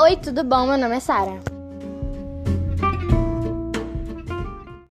Oi, tudo bom? Meu nome é Sara.